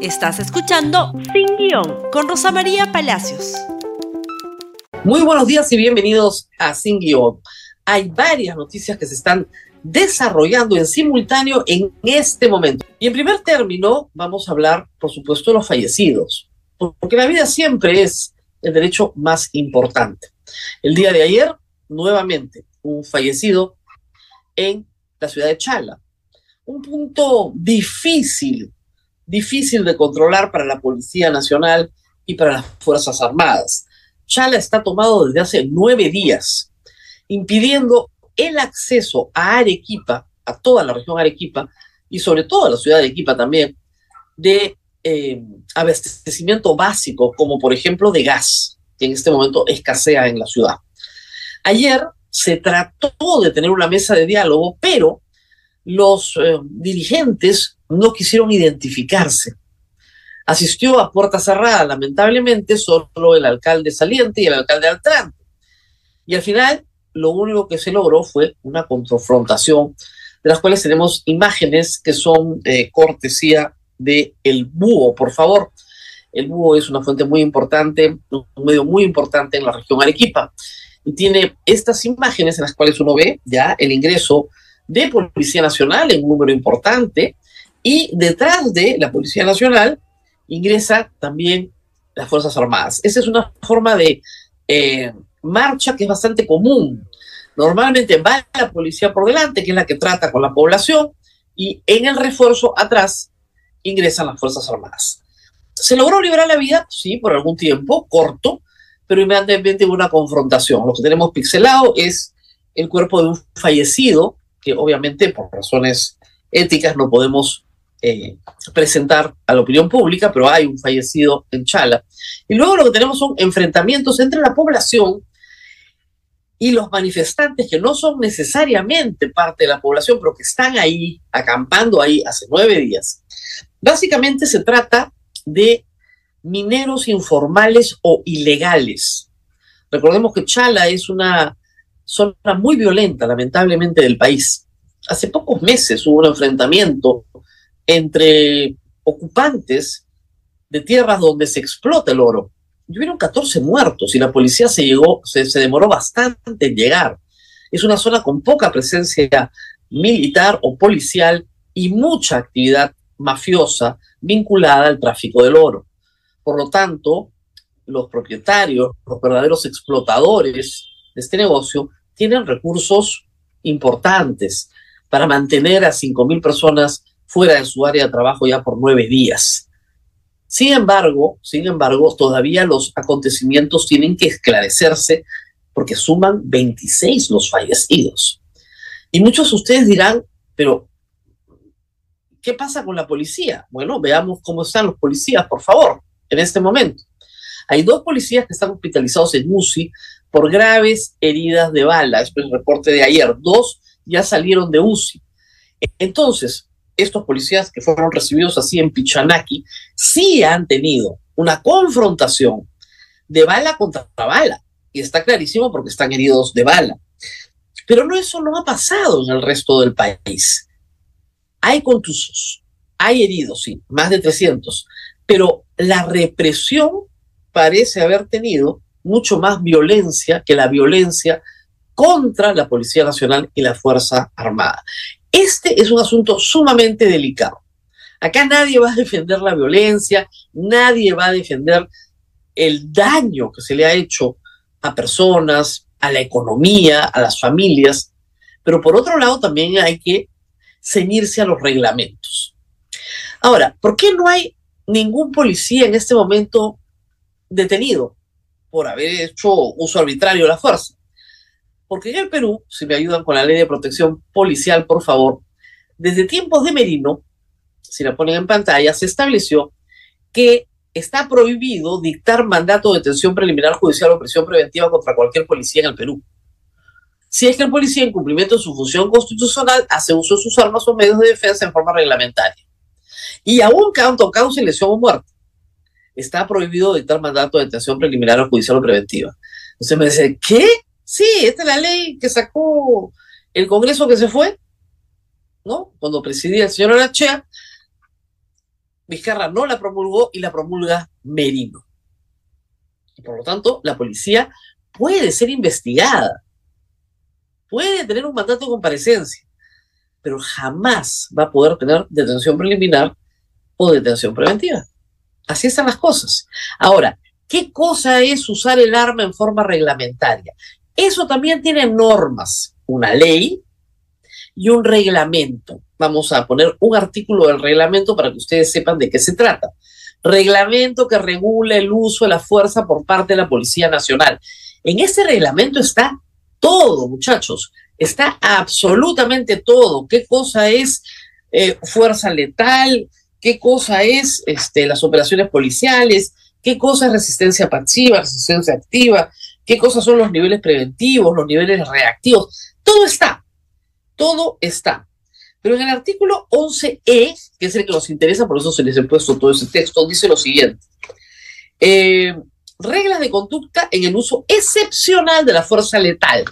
Estás escuchando Sin Guión con Rosa María Palacios. Muy buenos días y bienvenidos a Sin Guión. Hay varias noticias que se están desarrollando en simultáneo en este momento. Y en primer término vamos a hablar, por supuesto, de los fallecidos, porque la vida siempre es el derecho más importante. El día de ayer, nuevamente, un fallecido en la ciudad de Chala. Un punto difícil difícil de controlar para la Policía Nacional y para las Fuerzas Armadas. Chala está tomado desde hace nueve días, impidiendo el acceso a Arequipa, a toda la región Arequipa y sobre todo a la ciudad de Arequipa también, de eh, abastecimiento básico, como por ejemplo de gas, que en este momento escasea en la ciudad. Ayer se trató de tener una mesa de diálogo, pero los eh, dirigentes no quisieron identificarse. Asistió a puerta cerrada, lamentablemente, solo el alcalde saliente y el alcalde altrante. Y al final, lo único que se logró fue una confrontación, de las cuales tenemos imágenes que son eh, cortesía de El Búho, por favor. El Búho es una fuente muy importante, un medio muy importante en la región Arequipa. Y tiene estas imágenes en las cuales uno ve ya el ingreso de Policía Nacional en un número importante, y detrás de la Policía Nacional ingresa también las Fuerzas Armadas. Esa es una forma de eh, marcha que es bastante común. Normalmente va la policía por delante, que es la que trata con la población, y en el refuerzo atrás ingresan las Fuerzas Armadas. ¿Se logró liberar la vida? Sí, por algún tiempo, corto, pero inmediatamente hubo una confrontación. Lo que tenemos pixelado es el cuerpo de un fallecido, que obviamente por razones éticas no podemos eh, presentar a la opinión pública, pero hay un fallecido en Chala. Y luego lo que tenemos son enfrentamientos entre la población y los manifestantes que no son necesariamente parte de la población, pero que están ahí, acampando ahí hace nueve días. Básicamente se trata de mineros informales o ilegales. Recordemos que Chala es una zona muy violenta, lamentablemente, del país. Hace pocos meses hubo un enfrentamiento entre ocupantes de tierras donde se explota el oro. Hubieron 14 muertos y la policía se, llegó, se demoró bastante en llegar. Es una zona con poca presencia militar o policial y mucha actividad mafiosa vinculada al tráfico del oro. Por lo tanto, los propietarios, los verdaderos explotadores de este negocio, tienen recursos importantes para mantener a 5.000 personas fuera de su área de trabajo ya por nueve días. Sin embargo, sin embargo, todavía los acontecimientos tienen que esclarecerse porque suman 26 los fallecidos. Y muchos de ustedes dirán, pero ¿qué pasa con la policía? Bueno, veamos cómo están los policías, por favor, en este momento. Hay dos policías que están hospitalizados en UCI por graves heridas de bala. Es el reporte de ayer. Dos ya salieron de UCI. Entonces, estos policías que fueron recibidos así en Pichanaki sí han tenido una confrontación de bala contra bala. Y está clarísimo porque están heridos de bala. Pero no eso no ha pasado en el resto del país. Hay contusos, hay heridos, sí, más de 300, pero la represión parece haber tenido mucho más violencia que la violencia contra la Policía Nacional y la Fuerza Armada. Este es un asunto sumamente delicado. Acá nadie va a defender la violencia, nadie va a defender el daño que se le ha hecho a personas, a la economía, a las familias, pero por otro lado también hay que ceñirse a los reglamentos. Ahora, ¿por qué no hay ningún policía en este momento detenido por haber hecho uso arbitrario de la fuerza? Porque en el Perú, si me ayudan con la ley de protección policial, por favor, desde tiempos de Merino, si la ponen en pantalla, se estableció que está prohibido dictar mandato de detención preliminar judicial o prisión preventiva contra cualquier policía en el Perú. Si es que el policía, en cumplimiento de su función constitucional, hace uso de sus armas o medios de defensa en forma reglamentaria. Y aún canto, causa, lesión o muerte, está prohibido dictar mandato de detención preliminar o judicial o preventiva. Entonces me dice, ¿qué? Sí, esta es la ley que sacó el Congreso que se fue, ¿no? Cuando presidía el señor Arachea. Vizcarra no la promulgó y la promulga Merino. Por lo tanto, la policía puede ser investigada, puede tener un mandato de comparecencia, pero jamás va a poder tener detención preliminar o detención preventiva. Así están las cosas. Ahora, ¿qué cosa es usar el arma en forma reglamentaria? Eso también tiene normas, una ley y un reglamento. Vamos a poner un artículo del reglamento para que ustedes sepan de qué se trata. Reglamento que regula el uso de la fuerza por parte de la Policía Nacional. En ese reglamento está todo, muchachos. Está absolutamente todo. ¿Qué cosa es eh, fuerza letal? ¿Qué cosa es este, las operaciones policiales? ¿Qué cosa es resistencia pasiva, resistencia activa? ¿Qué cosas son los niveles preventivos, los niveles reactivos? Todo está todo está. Pero en el artículo 11e, que es el que nos interesa, por eso se les he puesto todo ese texto, dice lo siguiente. Eh, reglas de conducta en el uso excepcional de la fuerza letal,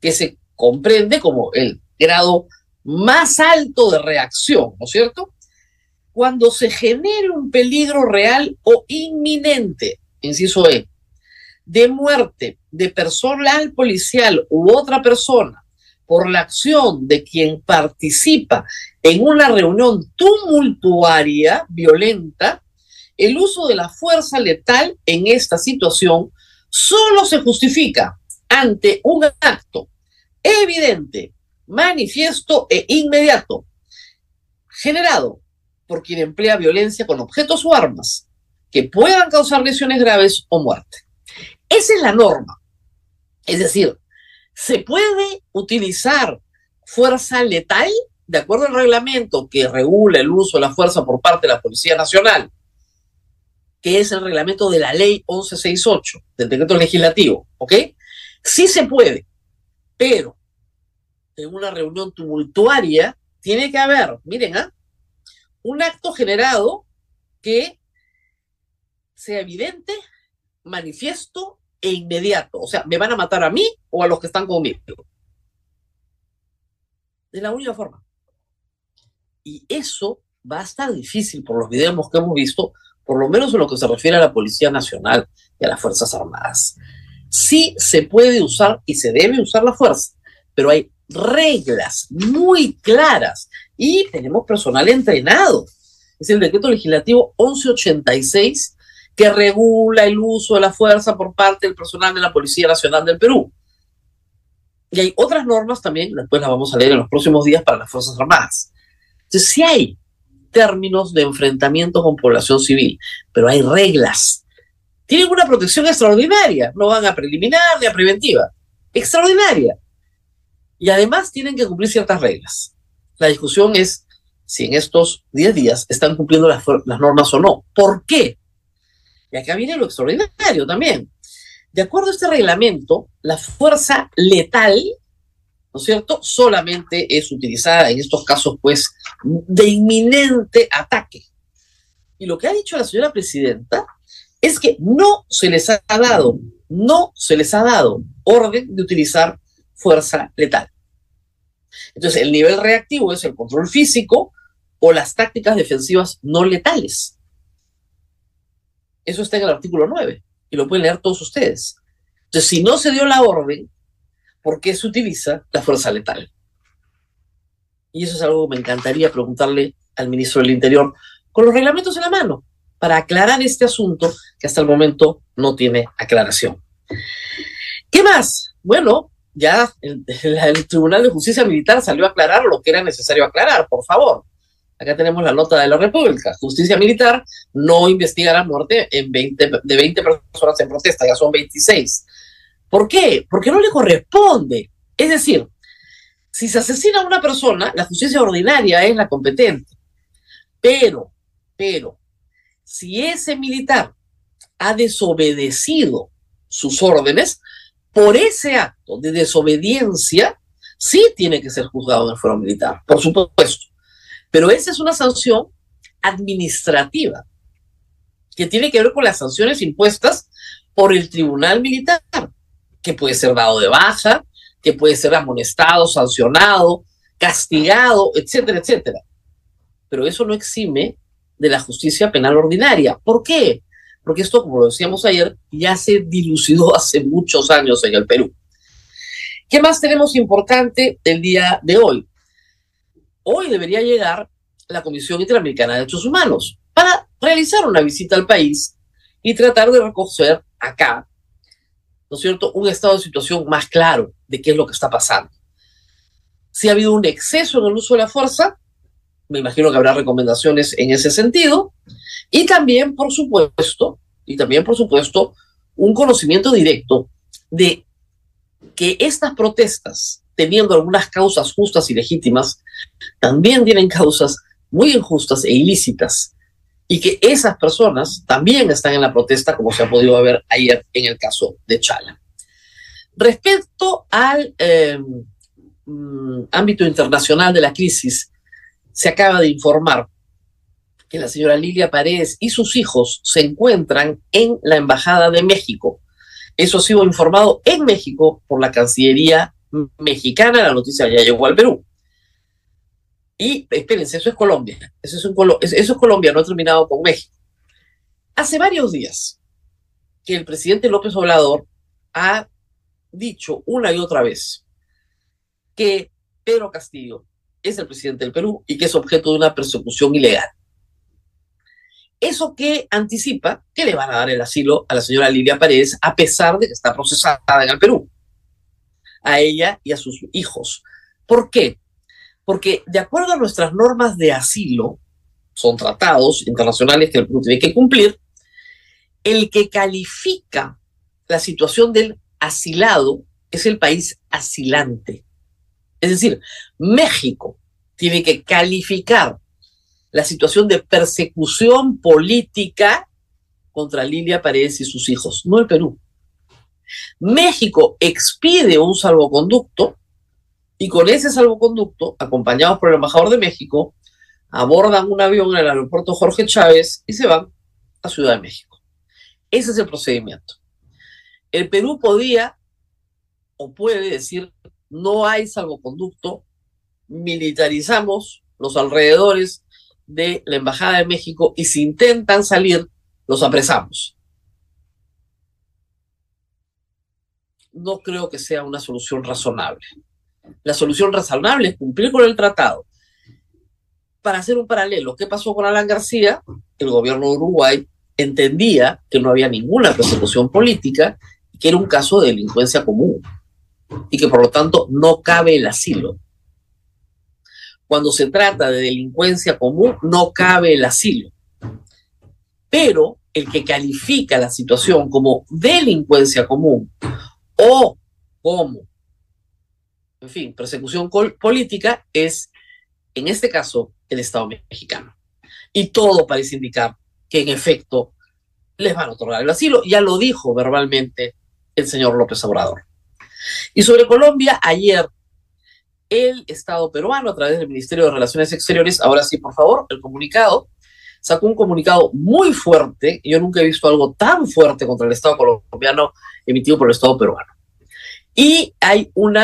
que se comprende como el grado más alto de reacción, ¿no es cierto? Cuando se genere un peligro real o inminente, inciso E, de muerte de personal policial u otra persona por la acción de quien participa en una reunión tumultuaria, violenta, el uso de la fuerza letal en esta situación solo se justifica ante un acto evidente, manifiesto e inmediato, generado por quien emplea violencia con objetos o armas que puedan causar lesiones graves o muerte. Esa es la norma. Es decir, se puede utilizar fuerza letal de acuerdo al reglamento que regula el uso de la fuerza por parte de la Policía Nacional, que es el reglamento de la ley 1168 del decreto legislativo, ¿ok? Sí se puede, pero en una reunión tumultuaria tiene que haber, miren, ¿ah? un acto generado que sea evidente, manifiesto e inmediato. O sea, me van a matar a mí o a los que están conmigo. De la única forma. Y eso va a estar difícil por los videos que hemos visto, por lo menos en lo que se refiere a la Policía Nacional y a las Fuerzas Armadas. Sí se puede usar y se debe usar la fuerza, pero hay reglas muy claras y tenemos personal entrenado. Es el decreto legislativo 1186 que regula el uso de la fuerza por parte del personal de la Policía Nacional del Perú. Y hay otras normas también, después las vamos a leer en los próximos días para las Fuerzas Armadas. Entonces, sí hay términos de enfrentamiento con población civil, pero hay reglas. Tienen una protección extraordinaria, no van a preliminar ni a preventiva, extraordinaria. Y además tienen que cumplir ciertas reglas. La discusión es si en estos 10 días están cumpliendo las, las normas o no. ¿Por qué? Y acá viene lo extraordinario también. De acuerdo a este reglamento, la fuerza letal, ¿no es cierto?, solamente es utilizada en estos casos, pues, de inminente ataque. Y lo que ha dicho la señora presidenta es que no se les ha dado, no se les ha dado orden de utilizar fuerza letal. Entonces, el nivel reactivo es el control físico o las tácticas defensivas no letales. Eso está en el artículo 9 y lo pueden leer todos ustedes. Entonces, si no se dio la orden, ¿por qué se utiliza la fuerza letal? Y eso es algo que me encantaría preguntarle al ministro del Interior con los reglamentos en la mano para aclarar este asunto que hasta el momento no tiene aclaración. ¿Qué más? Bueno, ya el, el, Tribunal de Justicia Militar salió a aclarar lo que era necesario aclarar, por favor. Acá tenemos la nota de la República. Justicia Militar no investiga la muerte en 20, de 20 personas en protesta, ya son 26. ¿Por qué? Porque no le corresponde. Es decir, si se asesina a una persona, la justicia ordinaria es la competente. Pero, pero, si ese militar ha desobedecido sus órdenes, por ese acto de desobediencia, sí tiene que ser juzgado en el foro militar, por supuesto. Pero esa es una sanción administrativa que tiene que ver con las sanciones impuestas por el tribunal militar, que puede ser dado de baja, que puede ser amonestado, sancionado, castigado, etcétera, etcétera. Pero eso no exime de la justicia penal ordinaria. ¿Por qué? Porque esto, como lo decíamos ayer, ya se dilucidó hace muchos años en el Perú. ¿Qué más tenemos importante el día de hoy? Hoy debería llegar la Comisión Interamericana de Derechos Humanos para realizar una visita al país y tratar de recoger acá, ¿no es cierto?, un estado de situación más claro de qué es lo que está pasando. Si ha habido un exceso en el uso de la fuerza, me imagino que habrá recomendaciones en ese sentido. Y también, por supuesto, y también, por supuesto, un conocimiento directo de que estas protestas, teniendo algunas causas justas y legítimas, también tienen causas muy injustas e ilícitas. Y que esas personas también están en la protesta, como se ha podido ver ayer en el caso de Chala. Respecto al eh, mm, ámbito internacional de la crisis, se acaba de informar que la señora Lilia Paredes y sus hijos se encuentran en la Embajada de México. Eso ha sido informado en México por la Cancillería mexicana. La noticia ya llegó al Perú. Y espérense, eso es Colombia. Eso es, un eso es Colombia, no ha terminado con México. Hace varios días que el presidente López Obrador ha dicho una y otra vez que Pedro Castillo es el presidente del Perú y que es objeto de una persecución ilegal. Eso que anticipa que le van a dar el asilo a la señora Lilia Paredes a pesar de que está procesada en el Perú, a ella y a sus hijos. ¿Por qué? Porque de acuerdo a nuestras normas de asilo, son tratados internacionales que el Perú tiene que cumplir, el que califica la situación del asilado es el país asilante. Es decir, México tiene que calificar la situación de persecución política contra Lilia Paredes y sus hijos, no el Perú. México expide un salvoconducto y con ese salvoconducto, acompañados por el embajador de México, abordan un avión en el aeropuerto Jorge Chávez y se van a Ciudad de México. Ese es el procedimiento. El Perú podía o puede decir no hay salvoconducto, militarizamos los alrededores de la Embajada de México y si intentan salir, los apresamos. No creo que sea una solución razonable. La solución razonable es cumplir con el tratado. Para hacer un paralelo, ¿qué pasó con Alan García? El gobierno de Uruguay entendía que no había ninguna persecución política y que era un caso de delincuencia común y que por lo tanto no cabe el asilo. Cuando se trata de delincuencia común, no cabe el asilo. Pero el que califica la situación como delincuencia común o como, en fin, persecución política es, en este caso, el Estado mexicano. Y todo parece indicar que en efecto les van a otorgar el asilo. Ya lo dijo verbalmente el señor López Obrador. Y sobre Colombia, ayer el Estado peruano, a través del Ministerio de Relaciones Exteriores, ahora sí, por favor, el comunicado, sacó un comunicado muy fuerte, yo nunca he visto algo tan fuerte contra el Estado colombiano emitido por el Estado peruano. Y hay un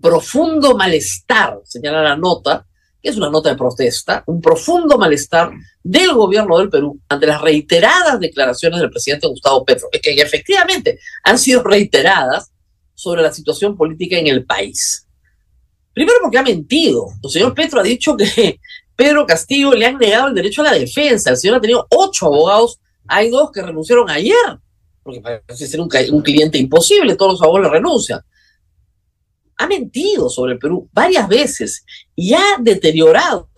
profundo malestar, señala la nota, que es una nota de protesta, un profundo malestar del gobierno del Perú ante las reiteradas declaraciones del presidente Gustavo Petro, que efectivamente han sido reiteradas sobre la situación política en el país. Primero porque ha mentido. El señor Petro ha dicho que Pedro Castillo le han negado el derecho a la defensa. El señor ha tenido ocho abogados. Hay dos que renunciaron ayer, porque parece ser un, un cliente imposible. Todos los abogados le renuncian. Ha mentido sobre el Perú varias veces y ha deteriorado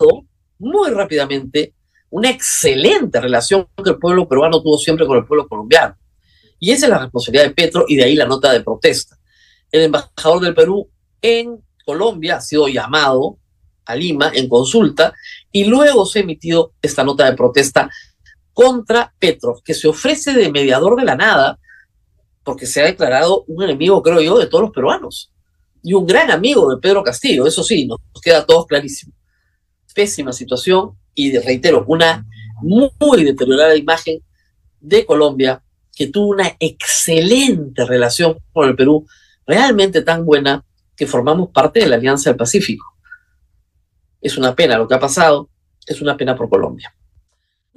muy rápidamente una excelente relación que el pueblo peruano tuvo siempre con el pueblo colombiano. Y esa es la responsabilidad de Petro y de ahí la nota de protesta el embajador del Perú en Colombia ha sido llamado a Lima en consulta y luego se ha emitido esta nota de protesta contra Petro, que se ofrece de mediador de la nada, porque se ha declarado un enemigo, creo yo, de todos los peruanos. Y un gran amigo de Pedro Castillo, eso sí, nos queda a todos clarísimo. Pésima situación y, reitero, una muy deteriorada imagen de Colombia, que tuvo una excelente relación con el Perú realmente tan buena que formamos parte de la Alianza del Pacífico. Es una pena lo que ha pasado, es una pena por Colombia.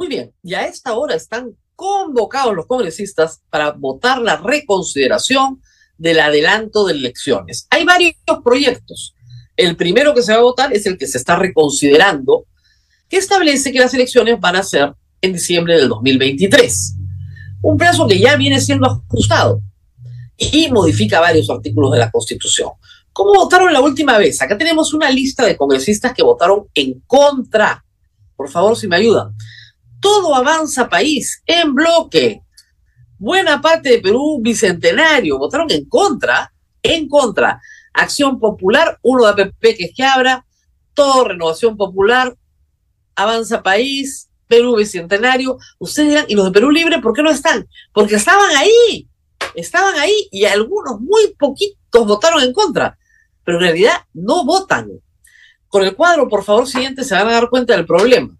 Muy bien, y a esta hora están convocados los congresistas para votar la reconsideración del adelanto de elecciones. Hay varios proyectos. El primero que se va a votar es el que se está reconsiderando, que establece que las elecciones van a ser en diciembre del 2023. Un plazo que ya viene siendo ajustado y modifica varios artículos de la Constitución. ¿Cómo votaron la última vez? Acá tenemos una lista de congresistas que votaron en contra. Por favor, si me ayudan. Todo avanza país en bloque. Buena parte de Perú bicentenario votaron en contra, en contra. Acción Popular, uno de APP que es que abra, todo Renovación Popular, Avanza País, Perú Bicentenario. Ustedes dirán, ¿y los de Perú Libre por qué no están? Porque estaban ahí, estaban ahí y algunos muy poquitos votaron en contra pero en realidad no votan. Con el cuadro, por favor, siguiente, se van a dar cuenta del problema.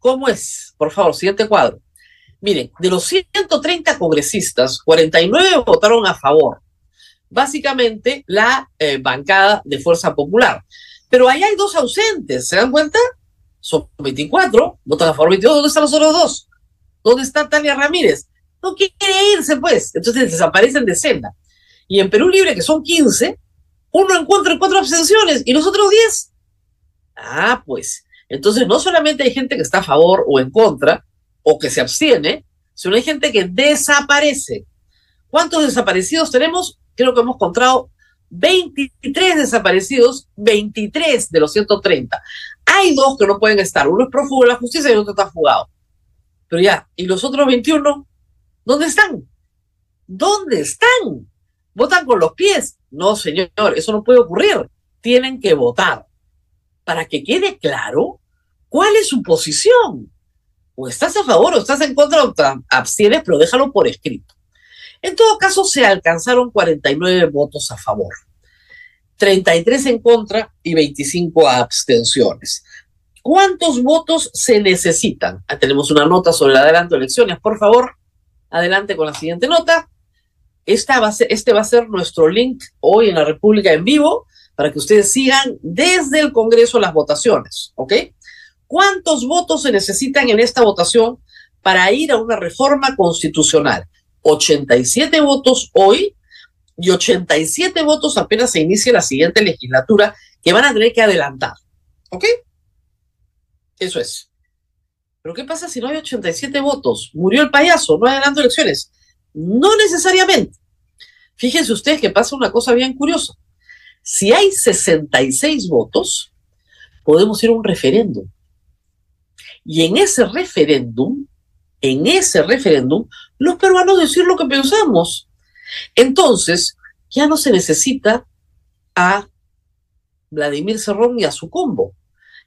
¿Cómo es? Por favor, siguiente cuadro. Miren, de los 130 congresistas, 49 votaron a favor. Básicamente la eh, bancada de Fuerza Popular. Pero ahí hay dos ausentes, ¿se dan cuenta? Son 24, votan a favor 22. ¿Dónde están los otros dos? ¿Dónde está Tania Ramírez? No quiere irse, pues. Entonces desaparecen de senda. Y en Perú Libre, que son 15, uno encuentra cuatro abstenciones y los otros diez. Ah, pues. Entonces no solamente hay gente que está a favor o en contra o que se abstiene, sino hay gente que desaparece. ¿Cuántos desaparecidos tenemos? Creo que hemos encontrado 23 desaparecidos, 23 de los 130. Hay dos que no pueden estar. Uno es prófugo de la justicia y el otro está fugado. Pero ya, ¿y los otros 21? ¿Dónde están? ¿Dónde están? Votan con los pies. No, señor, eso no puede ocurrir. Tienen que votar para que quede claro cuál es su posición. O estás a favor o estás en contra o abstienes, pero déjalo por escrito. En todo caso, se alcanzaron 49 votos a favor, 33 en contra y 25 abstenciones. ¿Cuántos votos se necesitan? Ah, tenemos una nota sobre el adelanto de elecciones. Por favor, adelante con la siguiente nota. Esta este va a ser nuestro link hoy en la República en vivo para que ustedes sigan desde el Congreso las votaciones, ¿ok? ¿Cuántos votos se necesitan en esta votación para ir a una reforma constitucional? 87 votos hoy y 87 votos apenas se inicie la siguiente legislatura que van a tener que adelantar, ¿ok? Eso es. Pero ¿qué pasa si no hay 87 votos? Murió el payaso, no adelantó elecciones. No necesariamente. Fíjense ustedes que pasa una cosa bien curiosa. Si hay 66 votos, podemos ir a un referéndum. Y en ese referéndum, en ese referéndum, los peruanos decir lo que pensamos. Entonces, ya no se necesita a Vladimir Cerrón y a su combo.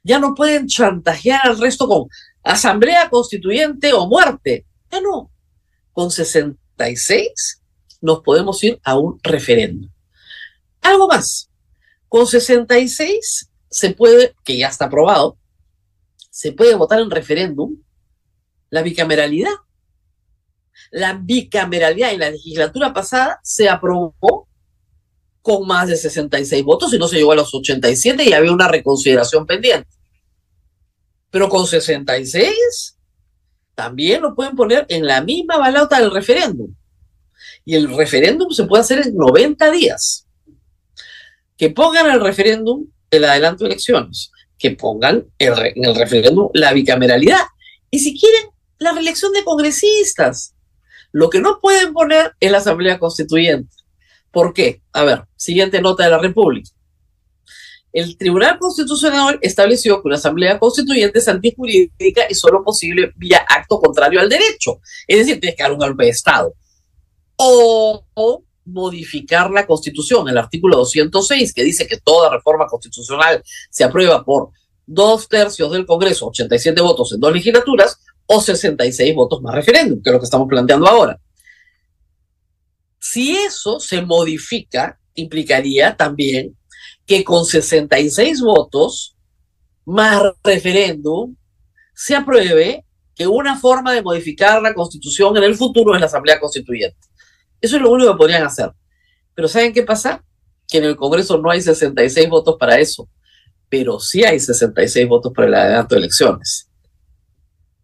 Ya no pueden chantajear al resto con asamblea constituyente o muerte. Ya no. Con 60 nos podemos ir a un referéndum. Algo más, con 66 se puede, que ya está aprobado, se puede votar en referéndum la bicameralidad. La bicameralidad en la legislatura pasada se aprobó con más de 66 votos y no se llegó a los 87 y había una reconsideración pendiente. Pero con 66 también lo pueden poner en la misma balota del referéndum. Y el referéndum se puede hacer en 90 días. Que pongan el referéndum el adelanto de elecciones, que pongan en el referéndum la bicameralidad. Y si quieren, la reelección de congresistas. Lo que no pueden poner es la Asamblea Constituyente. ¿Por qué? A ver, siguiente nota de la República el Tribunal Constitucional estableció que una asamblea constituyente es antijurídica y solo posible vía acto contrario al derecho. Es decir, tienes que dar un golpe de Estado. O, modificar la Constitución, el artículo 206, que dice que toda reforma constitucional se aprueba por dos tercios del Congreso, 87 votos en dos legislaturas, o 66 votos más referéndum, que es lo que estamos planteando ahora. Si eso se modifica, implicaría también que con 66 votos más referéndum se apruebe que una forma de modificar la constitución en el futuro es la Asamblea Constituyente. Eso es lo único que podrían hacer. Pero ¿saben qué pasa? Que en el Congreso no hay 66 votos para eso, pero sí hay 66 votos para el adelanto de elecciones.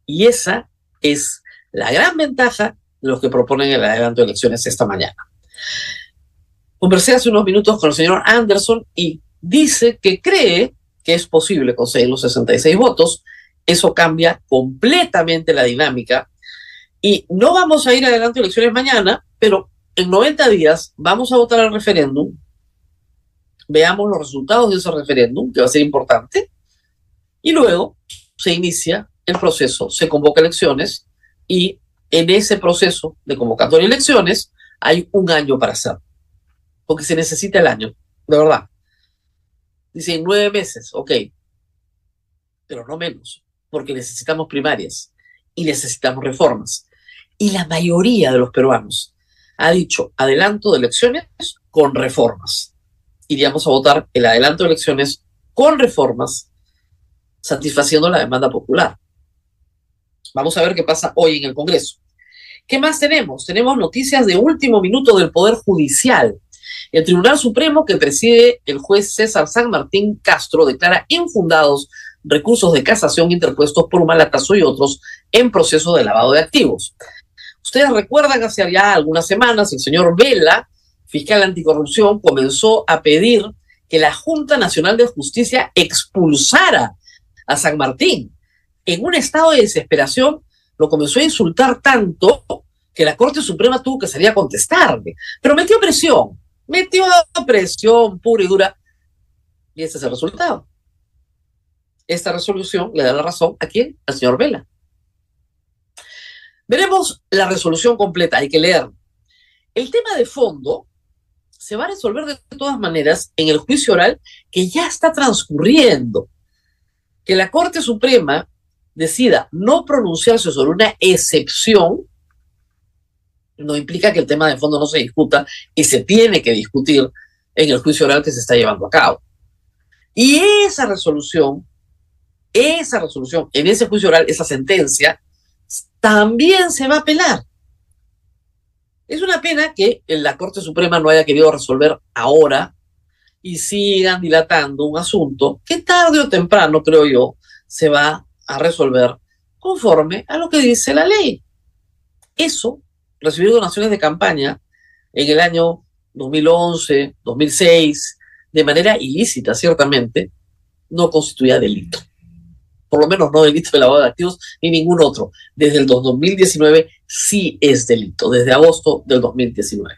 Y esa es la gran ventaja de los que proponen el adelanto de elecciones esta mañana. Conversé hace unos minutos con el señor Anderson y dice que cree que es posible conseguir los 66 votos. Eso cambia completamente la dinámica. Y no vamos a ir adelante elecciones mañana, pero en 90 días vamos a votar al referéndum. Veamos los resultados de ese referéndum, que va a ser importante. Y luego se inicia el proceso, se convoca elecciones y en ese proceso de convocatoria de elecciones hay un año para hacerlo. Porque se necesita el año, de verdad. Dicen nueve meses, ok, pero no menos, porque necesitamos primarias y necesitamos reformas. Y la mayoría de los peruanos ha dicho adelanto de elecciones con reformas. Iríamos a votar el adelanto de elecciones con reformas, satisfaciendo la demanda popular. Vamos a ver qué pasa hoy en el Congreso. ¿Qué más tenemos? Tenemos noticias de último minuto del Poder Judicial. El Tribunal Supremo que preside el juez César San Martín Castro declara infundados recursos de casación interpuestos por Malatazo y otros en proceso de lavado de activos. Ustedes recuerdan hace ya algunas semanas el señor Vela, fiscal anticorrupción, comenzó a pedir que la Junta Nacional de Justicia expulsara a San Martín. En un estado de desesperación, lo comenzó a insultar tanto que la Corte Suprema tuvo que salir a contestarle. Pero metió presión metió presión pura y dura. Y ese es el resultado. Esta resolución le da la razón a quién? Al señor Vela. Veremos la resolución completa, hay que leer. El tema de fondo se va a resolver de todas maneras en el juicio oral que ya está transcurriendo. Que la Corte Suprema decida no pronunciarse sobre una excepción no implica que el tema de fondo no se discuta y se tiene que discutir en el juicio oral que se está llevando a cabo. Y esa resolución, esa resolución, en ese juicio oral, esa sentencia, también se va a apelar. Es una pena que la Corte Suprema no haya querido resolver ahora y sigan dilatando un asunto que tarde o temprano, creo yo, se va a resolver conforme a lo que dice la ley. Eso recibir donaciones de campaña en el año 2011, 2006, de manera ilícita, ciertamente, no constituía delito. Por lo menos no delito de lavado de activos ni ningún otro. Desde el 2019 sí es delito, desde agosto del 2019.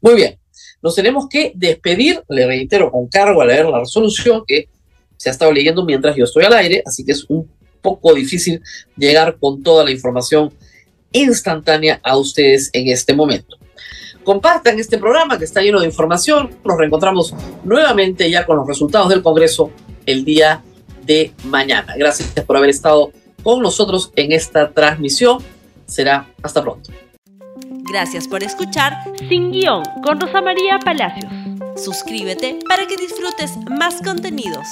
Muy bien, nos tenemos que despedir, le reitero, con cargo a leer la resolución que se ha estado leyendo mientras yo estoy al aire, así que es un poco difícil llegar con toda la información instantánea a ustedes en este momento. Compartan este programa que está lleno de información. Nos reencontramos nuevamente ya con los resultados del Congreso el día de mañana. Gracias por haber estado con nosotros en esta transmisión. Será hasta pronto. Gracias por escuchar Sin Guión con Rosa María Palacios. Suscríbete para que disfrutes más contenidos.